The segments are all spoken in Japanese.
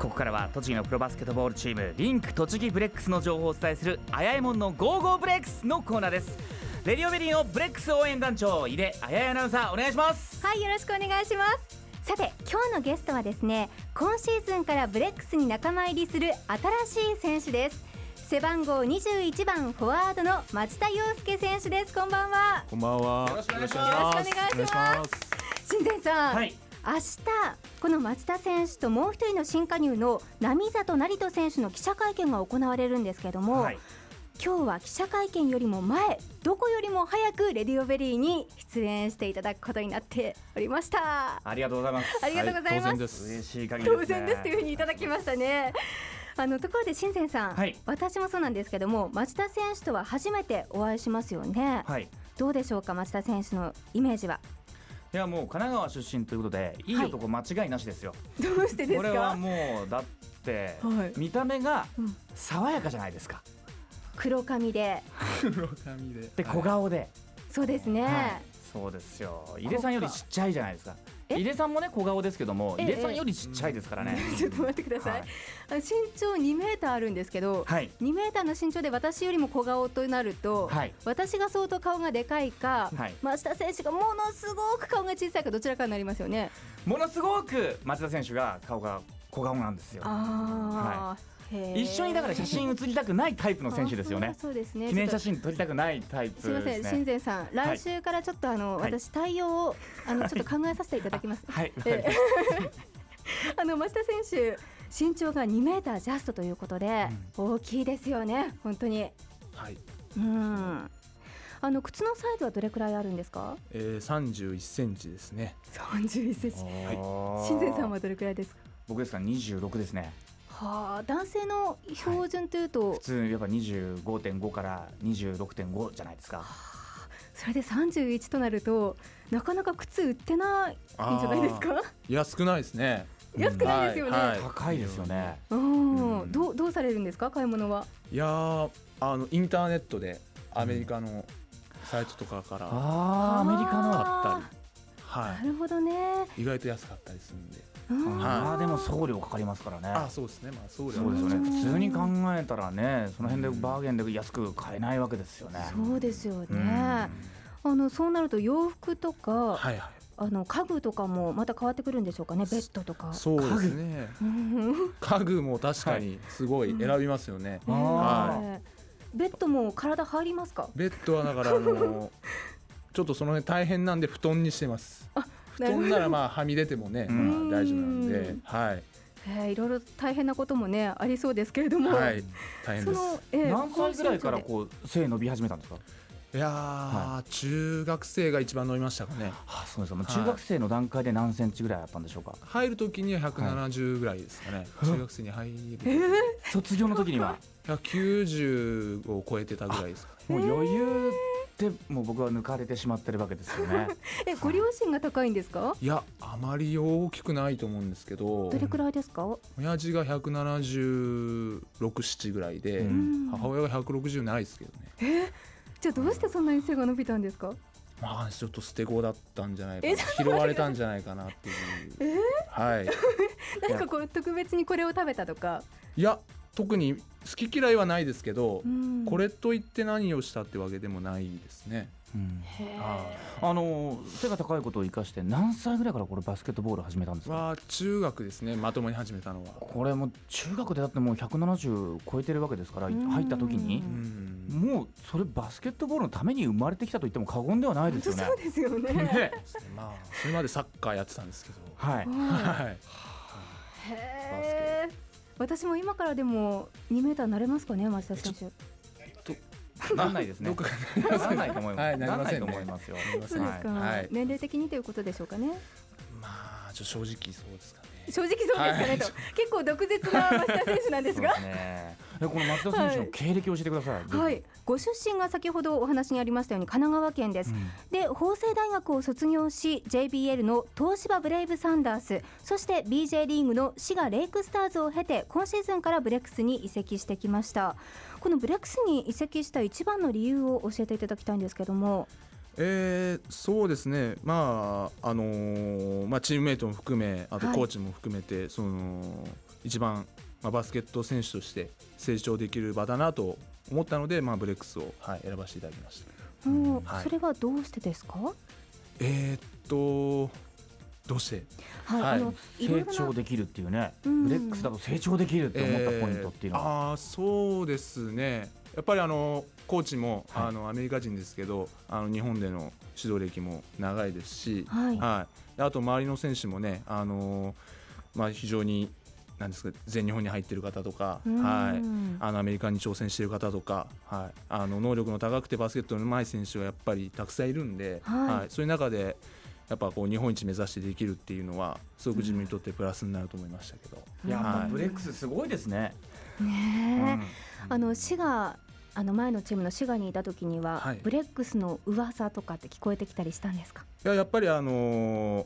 ここからは栃木のプロバスケットボールチームリンク栃木ブレックスの情報をお伝えするあやえもんの Go Go ブレックスのコーナーです。レディオベリーのブレックス応援団長井出あやえアナウンサーお願いします。はいよろしくお願いします。さて今日のゲストはですね今シーズンからブレックスに仲間入りする新しい選手です。背番号21番フォワードの町田洋介選手です。こんばんは。こんばんは。よろしくお願いします。よろしくお願いします。新前さん、はい明日この町田選手ともう一人の新加入の並里成人選手の記者会見が行われるんですけれども、はい。今日は記者会見よりも前どこよりも早くレディオベリーに出演していただくことになっておりました。ありがとうございます。ありがとうございます、はい当然です嬉ね、当然ですというふうにいただきましたね。あのところで新前さん、はい。私もそうなんですけども町田選手とは初めてお会いしますよね、はい。どうでしょうか町田選手のイメージは？いやもう神奈川出身ということでい。い男間違いなしですよ、どうしてですか？これはもうだって、はい。見た目がうん。爽やかじゃないですか。黒髪で。黒髪で。で小顔で、そうですね、はい。そうですよ。井出さんよりちっちゃいじゃないですか。え井出さんもね小顔ですけどもえ井出さんよりちっちゃいですからね、ちょっと待ってください、はい。あ身長2メーターあるんですけど、はい。2メーターの身長で私よりも小顔となると、はい。私が相当顔がでかいか、はい。町田選手がものすごく顔が小さいかどちらかになりますよね。ものすごく町田選手が顔が小顔なんですよ。あー。へー一緒にだから写真写りたくないタイプの選手ですよあねそうですね記念写真撮りたくないタイプとすみません、ですね新前さん、来週からちょっとあの、はい私対応をあのちょっと考えさせていただきます。はいえ あの増田選手、身長が2メータージャストということで、大きいですよね、本当に。はい。うん。あの靴のサイズはどれくらいあるんですか？えー、三十一センチですね。31センチ。はい新前さんはどれくらいですか？僕ですか？ら26ですねはあ、男性の標準というと、普通やっぱ25.5から26.5じゃないですか。それで31となると、なかなか靴売ってないんじゃないですか？いや少ないですね。安くないですよね。はいはい。高いですよね。うん。うん。どうどうされるんですか？買い物は？いやーあのインターネットでアメリカのサイトとかから買っあー。アメリカのたり、なはるほどね。い。意外と安かったりするんで。うんあーでも送料かかりますからねあ、そうですね。まあそうそうですよねうん普通に考えたらねその辺でバーゲンで安く買えないわけですよねそうですよね。うんあのそうなると洋服とか、はいはい。あの家具とかもまた変わってくるんでしょうかね？ベッドとか。そうですね。うん家具も確かにすごい選びますよね。あはねえベッドも体入りますか？ベッドはだからあのちょっとその辺大変なんで布団にしてます。布団ならまあはみ出てもね、うんまあ大丈夫なんでうん、はいえーいろいろ大変なこともねありそうですけれども。はい大変そです。の、えー何歳ぐらいからこう背伸び始めたんですか？いやー、中学生が一番伸びましたかね。あそうですか中学生の段階で何センチぐらいあったんでしょうか？入る時には170ぐらいですかね。中学生に入る。卒業の時には？190を超えてたぐらいですかね。もう余裕でもう僕は抜かれてしまってるわけですよね。えご両親が高いんですか？い。やあまり大きくないと思うんですけど。どれくらいですか？親父が176、7ぐらいで、うん。母親が160ないですけどね。じゃあどうしてそんなに背が伸びたんですか？まあちょっと捨て子だったんじゃないかえな拾われたんじゃないかなっていう、はい。何かこう特別にこれを食べたとか。いや特に好き嫌いはないですけど、うん。これといって何をしたってわけでもないですね、うん。あの背が高いことを生かして何歳ぐらいからこれバスケットボール始めたんですか？は中学ですねまともに始めたのは。これもう中学でだってもう170超えてるわけですからうん。入った時うにん。もうそれバスケットボールのために生まれてきたと言っても過言ではないですよね。そうですよね。ね。まあそれまでサッカーやってたんですけど。はい。はい。はい。へー私も今からでも2メーターなれますかね町田選手。なんないですね。どっか。なんないと思います。はいなりませんと思いますよ。そうですか、はい。年齢的にということでしょうかね。まあちょ正直そうですかね正直そうですかね、はい。と結構毒舌な町田選手なんですが。この松田選手の経歴を教えてください。はい。ご出身が先ほどお話にありましたように神奈川県です、うん。で法政大学を卒業し JBL の東芝ブレイブサンダースそして BJ リーグの滋賀レイクスターズを経て今シーズンからブレックスに移籍してきました。このブレックスに移籍した一番の理由を教えていただきたいんですけどもえー、そうですね、まああのー、まあ、チームメイトも含めあとコーチも含めて、はい、その一番、まあ、バスケット選手として成長できる場だなと思ったので、まあ、ブレックスを、はい、選ばせていただきました、うん。はい、それはどうしてですか？えー、っとどうして、はい、はい、あの成長できるっていうね、ブレックスだと成長できるって思ったポイントっていうのは、えー、あそうですねやっぱりあのコーチも、はい、あのアメリカ人ですけどあの日本での指導歴も長いですし、はい、はい、あと周りの選手もねあの、まあ、非常になんですか全日本に入っている方とか、はい、あのアメリカに挑戦している方とか、はい、あの能力の高くてバスケットの上手い選手がやっぱりたくさんいるんで、はい、はい、そういう中でやっぱこう日本一目指してできるっていうのはすごく自分にとってプラスになると思いましたけど、うん、いや、はい、ブレックスすごいですね。ね、うん、あの滋賀あの前のチームの滋賀にいた時には、はい、ブレックスの噂とかって聞こえてきたりしたんですか？いややっぱりあのー、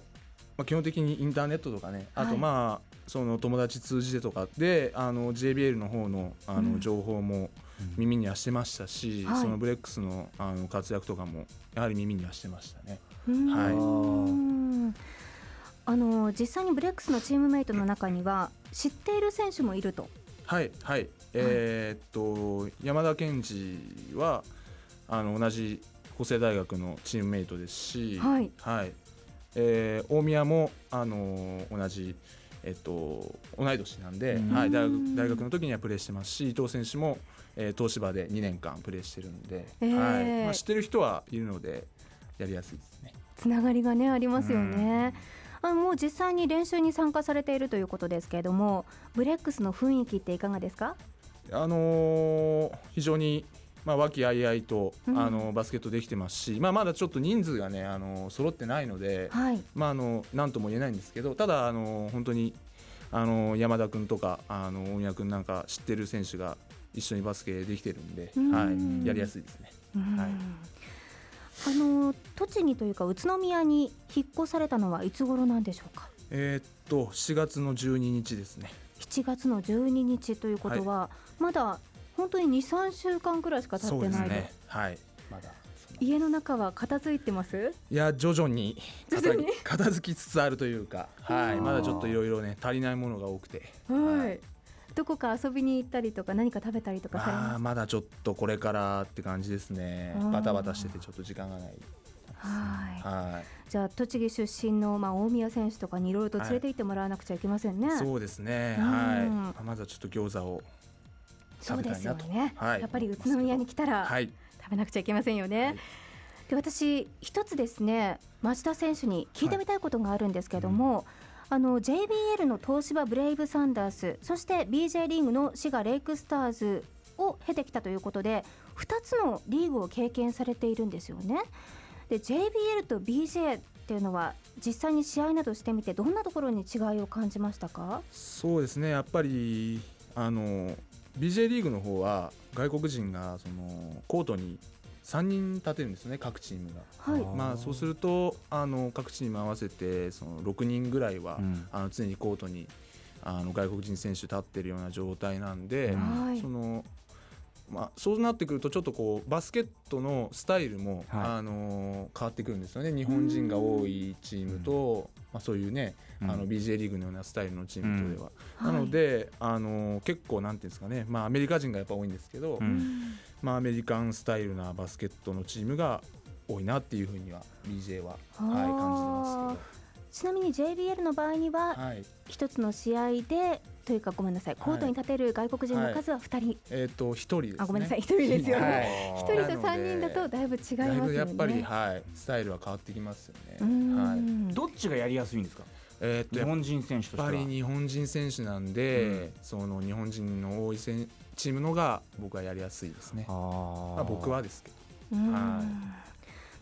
まあ、基本的にインターネットとかねあとまあ、その友達通じてとかであの JBL の方のあの情報も耳にはしてましたし、うん、そのブレックスのあの活躍とかもやはり耳にはしてましたね。はい。あの実際にブレックスのチームメイトの中には知っている選手もいると。はいはいえー、っと山田賢治はあの同じ法政大学のチームメイトですし、はい。はい。えー、大宮もあの同じ、えっと、同い年なんで、はい、大学大学の時にはプレーしてますし伊藤選手も、えー、東芝で2年間プレーしてるんで、えー、はい。まあ、知ってる人はいるのでやりやすいですね。つながりがねありますよね。あもう実際に練習に参加されているということですけれどもブレックスの雰囲気っていかがですか？あのー、非常にまあ、和気あいあいと、あのバスケットできてますし、まあ、まだちょっと人数がねあの揃ってないので、はい、まあ、あのなんとも言えないんですけどただあの本当にあの山田君とかあの大宮君なんか知ってる選手が一緒にバスケできてるんで、はい、やりやすいですね。はいあの栃木というか宇都宮に引っ越されたのはいつ頃なんでしょうか？えー、っと7月の12日ですね。7月の12日ということは、はい、まだ本当に2、3週間くらいしか経ってない。で、ね、はい。まだ家の中は片付いてます？いや徐々に 片付きつつあるというか、はい、まだちょっといろいろね足りないものが多くて。はい、どこか遊びに行ったりとか何か食べたりとかされます？まだちょっとこれからって感じですね。バタバタしててちょっと時間がないはい。はい。じゃあ栃木出身のまあ大宮選手とかにいろいろと連れて行ってもらわなくちゃいけませんね、はい、そうですね、はい。まずはちょっと餃子をそうですよね、はい、やっぱり宇都宮に来たら食べなくちゃいけませんよね、はい、で私一つですね町田選手に聞いてみたいことがあるんですけれども、はいあの JBL の東芝ブレイブサンダースそして BJ リーグの滋賀レイクスターズを経てきたということで2つのリーグを経験されているんですよね。で JBL と BJ っていうのは実際に試合などしてみてどんなところに違いを感じましたか？そうですね。やっぱりあの BJ リーグの方は外国人がそのコートに3人立てるんですね各チームが、はい、まあ、そうするとあの各チーム合わせてその6人ぐらいは、うん、あの常にコートにあの外国人選手立ってるような状態なんで、うん、そのまあ、そうなってくるとちょっとこうバスケットのスタイルも、はい、あの変わってくるんですよね。日本人が多いチームと、まあ、そういうね、あの BJ リーグのようなスタイルのチームとでは、なので、あの結構なんていうんですかね、まあ、アメリカ人がやっぱ多いんですけど、まあ、アメリカンスタイルなバスケットのチームが多いなっていうふうには BJ は、はい、感じてますけど。ちなみに JBL の場合には一つの試合でというかごめんなさい。コートに立てる外国人の数は2人、はい、えっ、ー、と1人です、ね、あごめんなさい。1人ですよ。ね、はい、1人と3人だとだいぶ違いますよね。やっぱりはいスタイルは変わってきますよね。はい。どっちがやりやすいんですか？えー、っと日本人選手としてやっぱり日本人選手なんで、うん、その日本人の多いチームのが僕はやりやすいですね。あ、まあ、僕はですけど。はい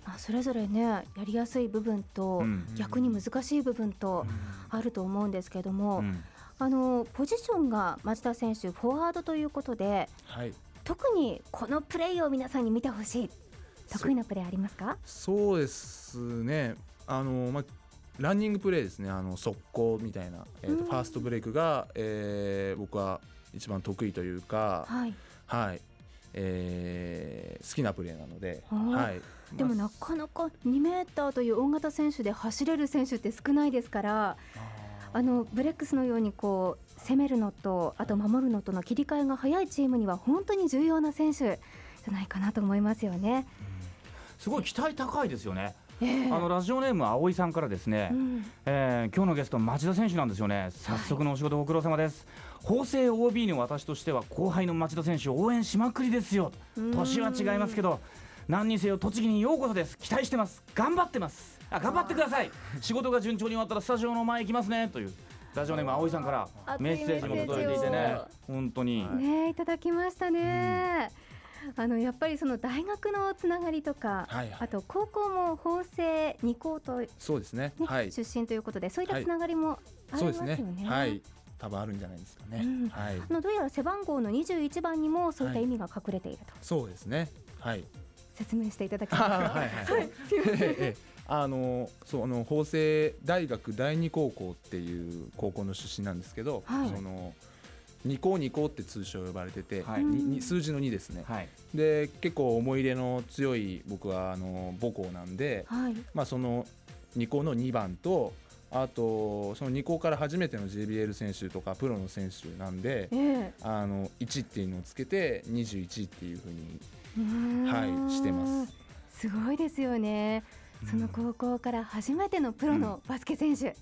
まあ、それぞれねやりやすい部分と、逆に難しい部分とあると思うんですけれども、あのポジションが町田選手フォワードということで、はい、特にこのプレーを皆さんに見てほしい得意なプレーありますか？そうですね。あの、まあ、ランニングプレーですね。あの速攻みたいな、えーと、ファーストブレイクが、えー、僕は一番得意というか、はい、はい、えー好きなプレーなので、はい、でもまあなかなか2メーターという大型選手で走れる選手って少ないですからあのブレックスのようにこう攻めるのとあと守るのとの切り替えが早いチームには本当に重要な選手じゃないかなと思いますよね。すごい期待高いですよね。ええ。あのラジオネーム葵さんからですね、うん。えー今日のゲスト町田選手なんですよね。早速のお仕事ご苦労様です、法政 OB の私としては後輩の町田選手を応援しまくりですよ年は違いますけど何にせよ栃木にようこそです期待してます頑張ってますあ頑張ってください仕事が順調に終わったらスタジオの前行きますねというラジオネーム葵さんからメッセージも届いていてね本当に、ねえいただきましたね。あのやっぱりその大学のつながりとか、はいはいあと高校も法政二高と、ねそうですね。はい。出身ということでそういったはいつながりもありますよね。ですね。はい。多分あるんじゃないですかね。うんはい。あのどうやら背番号の21番にもそういった意味が隠れていると、そうですね。はい。説明していただけますか？はいはい はい。すいません。ええあのそうあの法政大学第二高校っていう高校の出身なんですけど、はいその二高二高って通称呼ばれてて、はい数字の2ですね。はいで結構思い入れの強い僕はあの母校なんで、はい。まあその二高の2番とあとその2高から初めての JBL 選手とかプロの選手なんでええ。あの1っていうのをつけて21っていうふうにうーん。はいしてます。すごいですよね。その高校から初めてのプロのバスケ選手、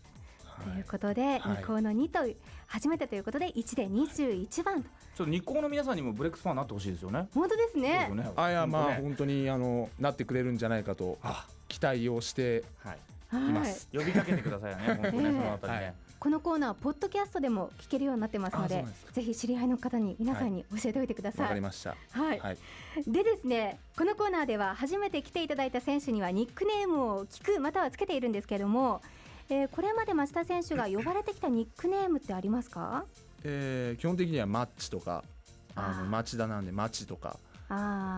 ということで、はい。二校の2と初めてということで1で21番と。ちょっと日光の皆さんにもブレックスファンになってほしいですよね。本当ですね。ですよね。あいやまあ本当ね。本当にあのなってくれるんじゃないかとあ。期待をしてはい。はい。ます呼びかけてくださいよね 本当ね、え。えそのあたりね、はい。このコーナーポッドキャストでも聞けるようになってますのでぜひ知り合いの方に皆さんに教えておいてくだわさい、かりました。はい、はい。でですねこのコーナーでは初めて来ていただいた選手にはニックネームを聞くまたはつけているんですけれども、えーこれまで町田選手が呼ばれてきたニックネームってありますか？えー基本的にはマッチとかあの町田なんでマッチとか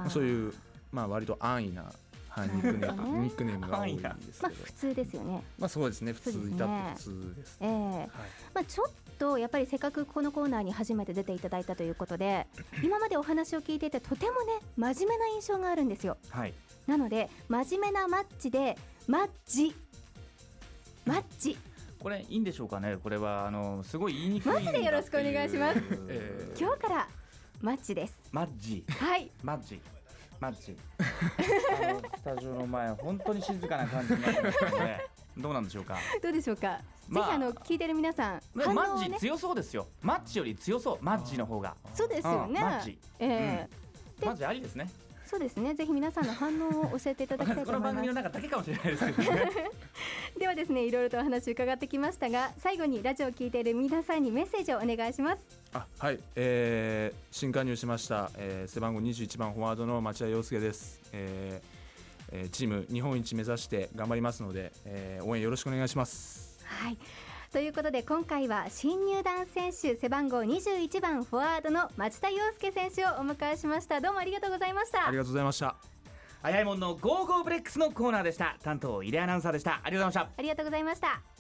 そういうまあ割と安易なはいニックネームニックネームが多いんですけど。まあ普通ですよね。まあそうですね。普通いたって普通ですええ。はい。まあ、ちょっとやっぱりせっかくこのコーナーに初めて出ていただいたということで 今までお話を聞いていてとてもね真面目な印象があるんですよ。はい。なので真面目なマッチでマッチ。マッチ。これいいんでしょうかね。これはあのすごい言いにくいマジでよろしくお願いします。えー。今日からマッチです。マッジ。はい。マッジマッジあのスタジオの前本当に静かな感じになってますね どうなんでしょうか？どうでしょうか、まあぜひあの聞いてる皆さん反マッジ強そうですよ。マッチより強そうマッジの方が。そうですよね。うんマッチええ。でマッジありですねそうですね。ぜひ皆さんの反応を教えていただきたいことの番思います。組の中だけかもしれないですけどね。ではですねいろいろとお話伺ってきましたが最後にラジオを聞いている皆さんにメッセージをお願いします。あはい、えー、新加入しました、えー、背番号21番フォワードの町田洋介です、えーえー、チーム日本一目指して頑張りますので、えー、応援よろしくお願いします。はいということで今回は新入団選手背番号21番フォワードの町田洋介選手をお迎えしました。どうもありがとうございました。ありがとうございました。あやえもんの Go Go ブレックスのコーナーでした。担当井出アナウンサーでした。ありがとうございました。ありがとうございました